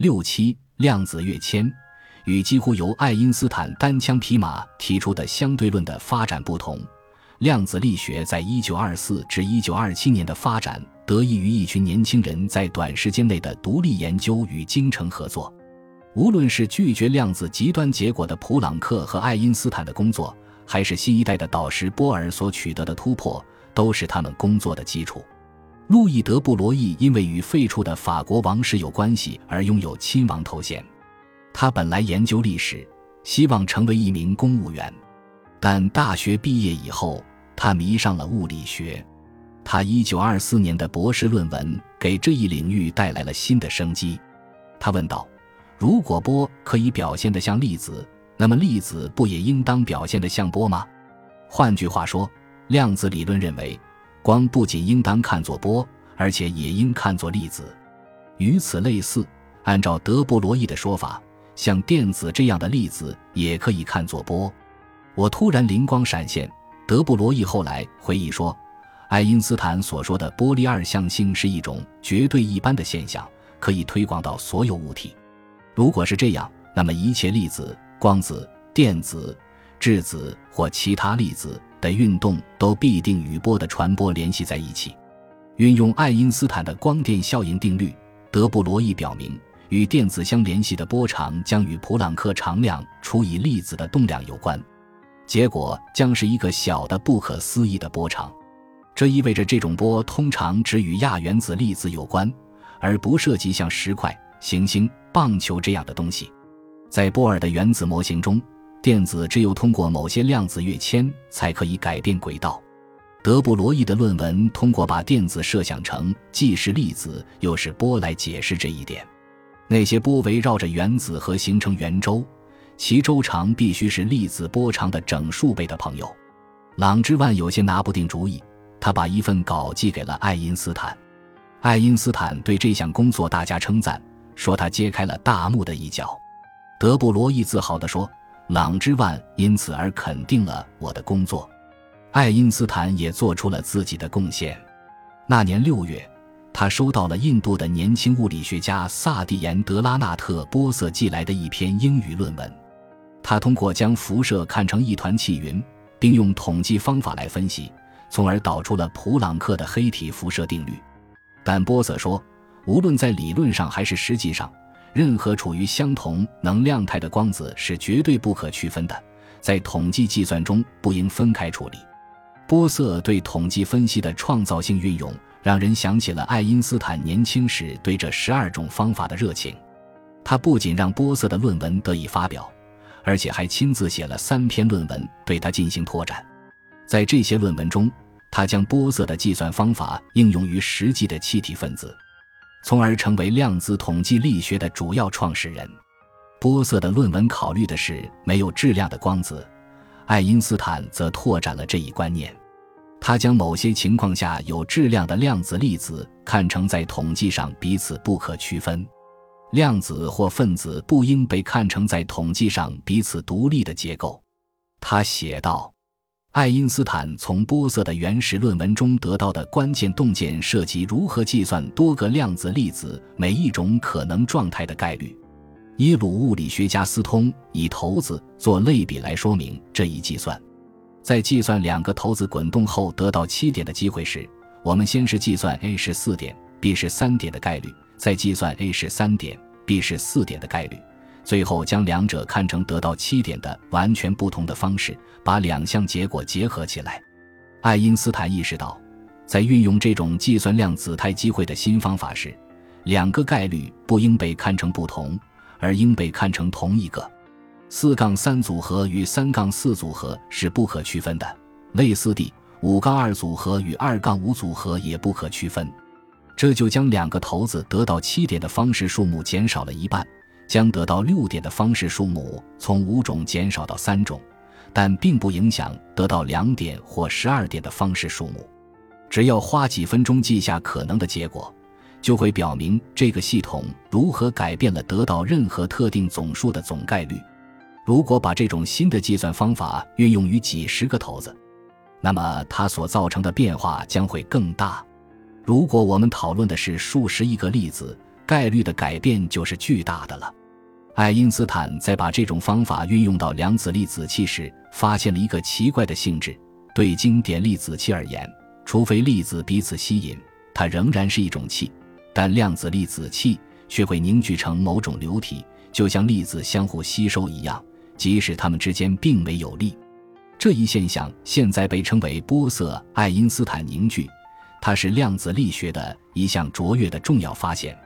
六七量子跃迁与几乎由爱因斯坦单枪匹马提出的相对论的发展不同，量子力学在一九二四至一九二七年的发展得益于一群年轻人在短时间内的独立研究与精诚合作。无论是拒绝量子极端结果的普朗克和爱因斯坦的工作，还是新一代的导师波尔所取得的突破，都是他们工作的基础。路易德布罗意因为与废黜的法国王室有关系而拥有亲王头衔。他本来研究历史，希望成为一名公务员，但大学毕业以后，他迷上了物理学。他1924年的博士论文给这一领域带来了新的生机。他问道。如果波可以表现得像粒子，那么粒子不也应当表现得像波吗？换句话说，量子理论认为，光不仅应当看作波，而且也应看作粒子。与此类似，按照德布罗意的说法，像电子这样的粒子也可以看作波。我突然灵光闪现，德布罗意后来回忆说，爱因斯坦所说的波粒二象性是一种绝对一般的现象，可以推广到所有物体。如果是这样，那么一切粒子、光子、电子、质子或其他粒子的运动都必定与波的传播联系在一起。运用爱因斯坦的光电效应定律，德布罗意表明，与电子相联系的波长将与普朗克常量除以粒子的动量有关，结果将是一个小的不可思议的波长。这意味着这种波通常只与亚原子粒子有关，而不涉及像石块。行星、棒球这样的东西，在波尔的原子模型中，电子只有通过某些量子跃迁才可以改变轨道。德布罗意的论文通过把电子设想成既是粒子又是波来解释这一点。那些波围绕着原子核形成圆周，其周长必须是粒子波长的整数倍的朋友。朗之万有些拿不定主意，他把一份稿寄给了爱因斯坦。爱因斯坦对这项工作大加称赞。说他揭开了大幕的一角，德布罗意自豪地说：“朗之万因此而肯定了我的工作。”爱因斯坦也做出了自己的贡献。那年六月，他收到了印度的年轻物理学家萨蒂延德拉纳特波瑟寄来的一篇英语论文。他通过将辐射看成一团气云，并用统计方法来分析，从而导出了普朗克的黑体辐射定律。但波瑟说。无论在理论上还是实际上，任何处于相同能量态的光子是绝对不可区分的，在统计计算中不应分开处理。波色对统计分析的创造性运用，让人想起了爱因斯坦年轻时对这十二种方法的热情。他不仅让波色的论文得以发表，而且还亲自写了三篇论文对他进行拓展。在这些论文中，他将波色的计算方法应用于实际的气体分子。从而成为量子统计力学的主要创始人。波色的论文考虑的是没有质量的光子，爱因斯坦则拓展了这一观念。他将某些情况下有质量的量子粒子看成在统计上彼此不可区分。量子或分子不应被看成在统计上彼此独立的结构。他写道。爱因斯坦从波色的原始论文中得到的关键洞见涉及如何计算多个量子粒子每一种可能状态的概率。耶鲁物理学家斯通以骰子做类比来说明这一计算。在计算两个骰子滚动后得到七点的机会时，我们先是计算 a 是四点，b 是三点的概率，再计算 a 是三点，b 是四点的概率。最后将两者看成得到七点的完全不同的方式，把两项结果结合起来。爱因斯坦意识到，在运用这种计算量子态机会的新方法时，两个概率不应被看成不同，而应被看成同一个。四杠三组合与三杠四组合是不可区分的，类似地，五杠二组合与二杠五组合也不可区分。这就将两个骰子得到七点的方式数目减少了一半。将得到六点的方式数目从五种减少到三种，但并不影响得到两点或十二点的方式数目。只要花几分钟记下可能的结果，就会表明这个系统如何改变了得到任何特定总数的总概率。如果把这种新的计算方法运用于几十个骰子，那么它所造成的变化将会更大。如果我们讨论的是数十亿个粒子，概率的改变就是巨大的了。爱因斯坦在把这种方法运用到量子粒子器时，发现了一个奇怪的性质：对经典粒子器而言，除非粒子彼此吸引，它仍然是一种气；但量子粒子器却会凝聚成某种流体，就像粒子相互吸收一样，即使它们之间并没有力。这一现象现在被称为波色爱因斯坦凝聚，它是量子力学的一项卓越的重要发现。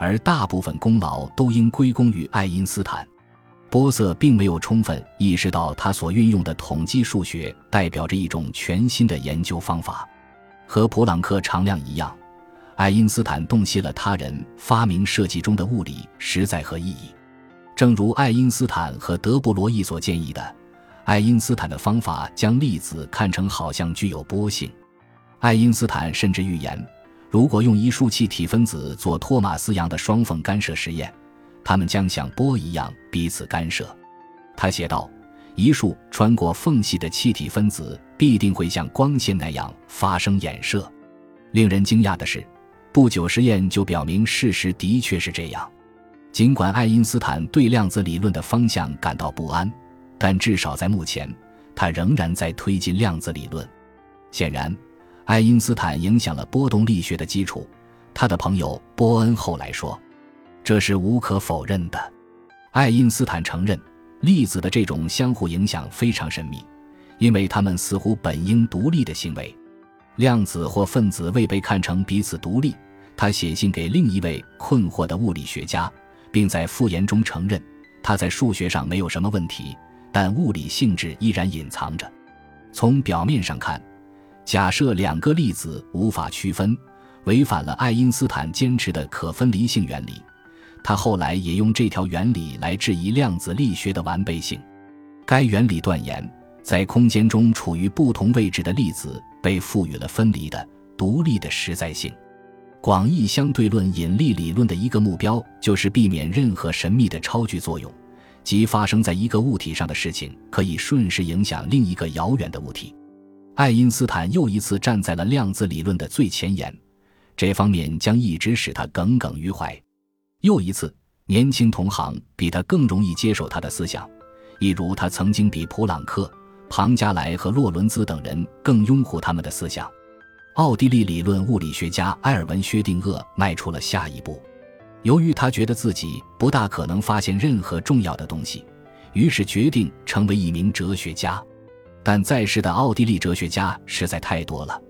而大部分功劳都应归功于爱因斯坦。波色并没有充分意识到他所运用的统计数学代表着一种全新的研究方法。和普朗克常量一样，爱因斯坦洞悉了他人发明设计中的物理实在和意义。正如爱因斯坦和德布罗意所建议的，爱因斯坦的方法将粒子看成好像具有波性。爱因斯坦甚至预言。如果用一束气体分子做托马斯洋的双缝干涉实验，它们将像波一样彼此干涉。他写道：“一束穿过缝隙的气体分子必定会像光线那样发生衍射。”令人惊讶的是，不久实验就表明事实的确是这样。尽管爱因斯坦对量子理论的方向感到不安，但至少在目前，他仍然在推进量子理论。显然。爱因斯坦影响了波动力学的基础，他的朋友波恩后来说，这是无可否认的。爱因斯坦承认，粒子的这种相互影响非常神秘，因为它们似乎本应独立的行为。量子或分子未被看成彼此独立。他写信给另一位困惑的物理学家，并在复言中承认，他在数学上没有什么问题，但物理性质依然隐藏着。从表面上看。假设两个粒子无法区分，违反了爱因斯坦坚持的可分离性原理。他后来也用这条原理来质疑量子力学的完备性。该原理断言，在空间中处于不同位置的粒子被赋予了分离的、独立的实在性。广义相对论引力理论的一个目标就是避免任何神秘的超距作用，即发生在一个物体上的事情可以瞬时影响另一个遥远的物体。爱因斯坦又一次站在了量子理论的最前沿，这方面将一直使他耿耿于怀。又一次，年轻同行比他更容易接受他的思想，一如他曾经比普朗克、庞加莱和洛伦兹等人更拥护他们的思想。奥地利理论物理学家埃尔文·薛定谔迈出了下一步，由于他觉得自己不大可能发现任何重要的东西，于是决定成为一名哲学家。但在世的奥地利哲学家实在太多了，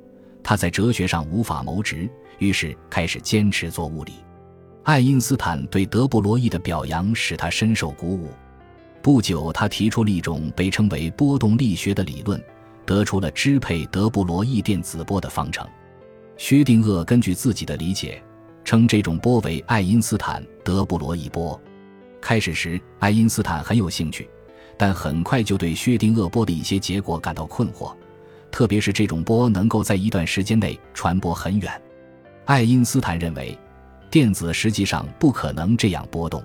他在哲学上无法谋职，于是开始坚持做物理。爱因斯坦对德布罗意的表扬使他深受鼓舞。不久，他提出了一种被称为波动力学的理论，得出了支配德布罗意电子波的方程。薛定谔根据自己的理解，称这种波为爱因斯坦德布罗意波。开始时，爱因斯坦很有兴趣。但很快就对薛定谔波的一些结果感到困惑，特别是这种波能够在一段时间内传播很远。爱因斯坦认为，电子实际上不可能这样波动。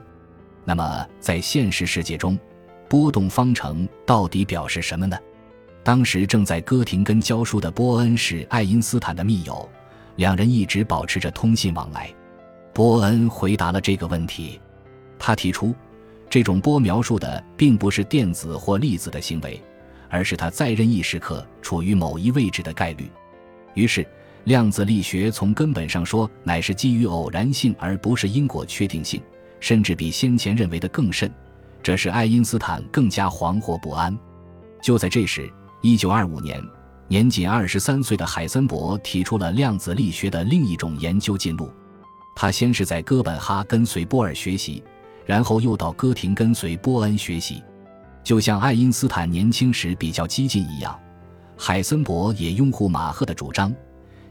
那么，在现实世界中，波动方程到底表示什么呢？当时正在哥廷根教书的波恩是爱因斯坦的密友，两人一直保持着通信往来。波恩回答了这个问题，他提出。这种波描述的并不是电子或粒子的行为，而是它在任意时刻处于某一位置的概率。于是，量子力学从根本上说乃是基于偶然性而不是因果确定性，甚至比先前认为的更甚。这使爱因斯坦更加惶惑不安。就在这时，1925年，年仅23岁的海森伯提出了量子力学的另一种研究进路。他先是在哥本哈根随波尔学习。然后又到哥廷跟随波恩学习，就像爱因斯坦年轻时比较激进一样，海森伯也拥护马赫的主张，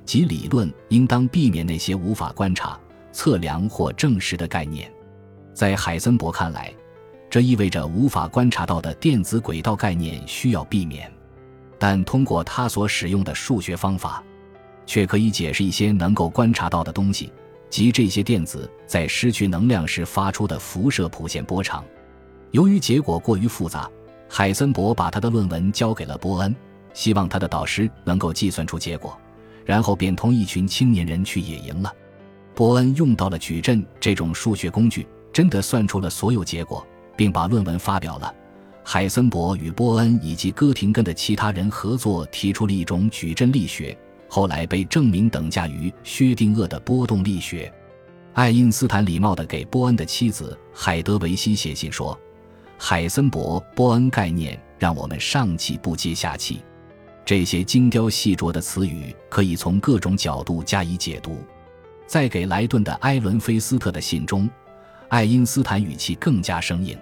即理论应当避免那些无法观察、测量或证实的概念。在海森伯看来，这意味着无法观察到的电子轨道概念需要避免，但通过他所使用的数学方法，却可以解释一些能够观察到的东西。即这些电子在失去能量时发出的辐射谱线波长。由于结果过于复杂，海森伯把他的论文交给了波恩，希望他的导师能够计算出结果，然后便同一群青年人去野营了。波恩用到了矩阵这种数学工具，真的算出了所有结果，并把论文发表了。海森伯与波恩以及哥廷根的其他人合作提出了一种矩阵力学，后来被证明等价于薛定谔的波动力学。爱因斯坦礼貌地给波恩的妻子海德维希写信说：“海森伯波恩概念让我们上气不接下气。”这些精雕细琢的词语可以从各种角度加以解读。在给莱顿的埃伦菲斯特的信中，爱因斯坦语气更加生硬。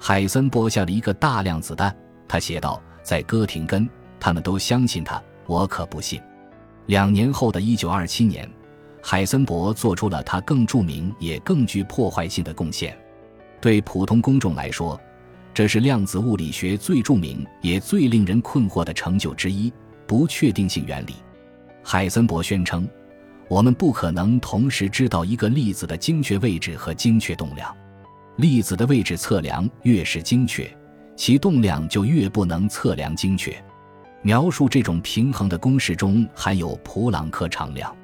海森播下了一个大量子弹，他写道：“在哥廷根，他们都相信他，我可不信。”两年后的一九二七年，海森伯做出了他更著名也更具破坏性的贡献。对普通公众来说，这是量子物理学最著名也最令人困惑的成就之一——不确定性原理。海森伯宣称：“我们不可能同时知道一个粒子的精确位置和精确动量。粒子的位置测量越是精确，其动量就越不能测量精确。”描述这种平衡的公式中含有普朗克常量。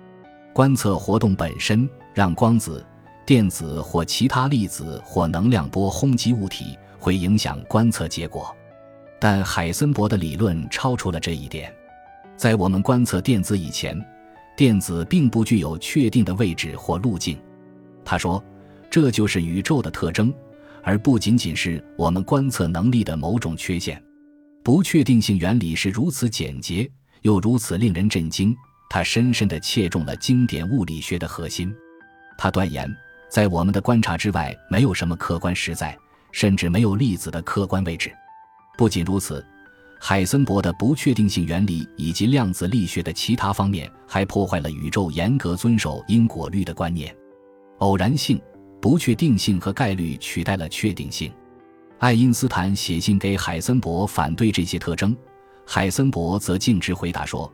观测活动本身让光子、电子或其他粒子或能量波轰击物体。会影响观测结果，但海森伯的理论超出了这一点。在我们观测电子以前，电子并不具有确定的位置或路径。他说，这就是宇宙的特征，而不仅仅是我们观测能力的某种缺陷。不确定性原理是如此简洁，又如此令人震惊。它深深地切中了经典物理学的核心。他断言，在我们的观察之外，没有什么客观实在。甚至没有粒子的客观位置。不仅如此，海森伯的不确定性原理以及量子力学的其他方面还破坏了宇宙严格遵守因果律的观念。偶然性、不确定性和概率取代了确定性。爱因斯坦写信给海森伯反对这些特征，海森伯则径直回答说：“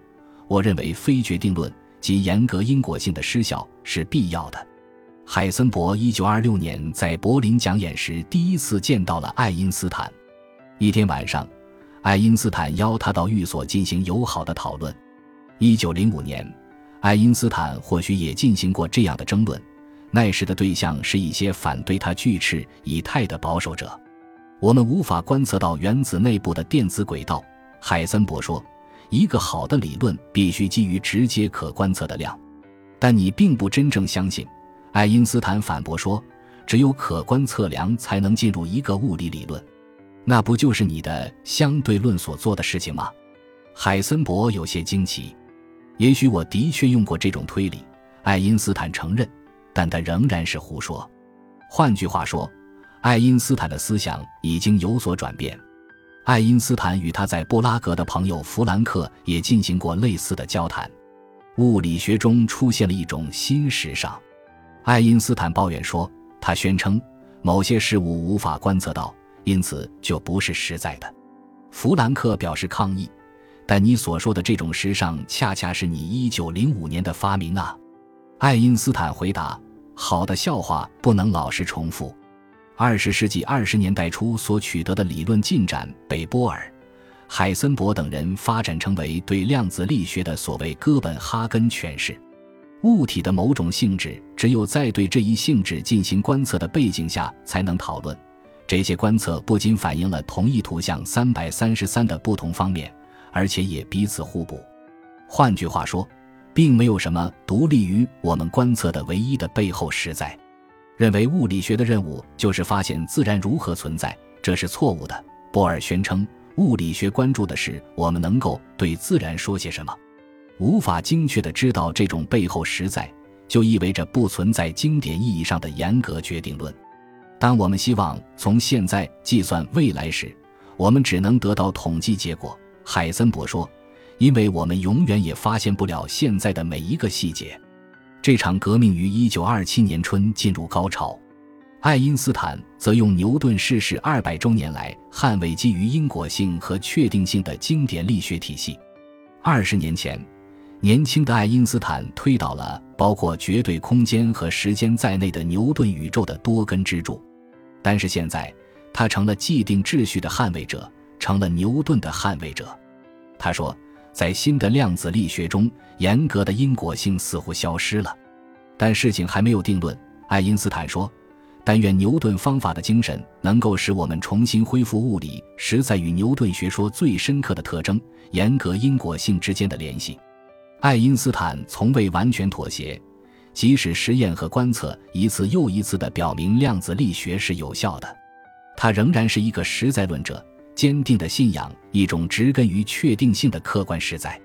我认为非决定论及严格因果性的失效是必要的。”海森伯一九二六年在柏林讲演时，第一次见到了爱因斯坦。一天晚上，爱因斯坦邀他到寓所进行友好的讨论。一九零五年，爱因斯坦或许也进行过这样的争论，那时的对象是一些反对他拒斥以太的保守者。我们无法观测到原子内部的电子轨道，海森伯说。一个好的理论必须基于直接可观测的量，但你并不真正相信。爱因斯坦反驳说：“只有可观测量才能进入一个物理理论，那不就是你的相对论所做的事情吗？”海森伯有些惊奇。也许我的确用过这种推理，爱因斯坦承认，但他仍然是胡说。换句话说，爱因斯坦的思想已经有所转变。爱因斯坦与他在布拉格的朋友弗兰克也进行过类似的交谈。物理学中出现了一种新时尚。爱因斯坦抱怨说：“他宣称某些事物无法观测到，因此就不是实在的。”弗兰克表示抗议：“但你所说的这种时尚，恰恰是你1905年的发明啊！”爱因斯坦回答：“好的笑话不能老是重复。”二十世纪二十年代初所取得的理论进展被波尔、海森伯等人发展成为对量子力学的所谓哥本哈根诠释。物体的某种性质，只有在对这一性质进行观测的背景下才能讨论。这些观测不仅反映了同一图像三百三十三的不同方面，而且也彼此互补。换句话说，并没有什么独立于我们观测的唯一的背后实在。认为物理学的任务就是发现自然如何存在，这是错误的。波尔宣称，物理学关注的是我们能够对自然说些什么。无法精确地知道这种背后实在，就意味着不存在经典意义上的严格决定论。当我们希望从现在计算未来时，我们只能得到统计结果。海森伯说：“因为我们永远也发现不了现在的每一个细节。”这场革命于1927年春进入高潮。爱因斯坦则用牛顿逝世二百周年来捍卫基于因果性和确定性的经典力学体系。二十年前。年轻的爱因斯坦推倒了包括绝对空间和时间在内的牛顿宇宙的多根支柱，但是现在他成了既定秩序的捍卫者，成了牛顿的捍卫者。他说，在新的量子力学中，严格的因果性似乎消失了。但事情还没有定论。爱因斯坦说：“但愿牛顿方法的精神能够使我们重新恢复物理实在与牛顿学说最深刻的特征——严格因果性之间的联系。”爱因斯坦从未完全妥协，即使实验和观测一次又一次地表明量子力学是有效的，他仍然是一个实在论者，坚定地信仰一种植根于确定性的客观实在，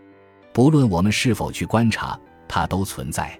不论我们是否去观察，它都存在。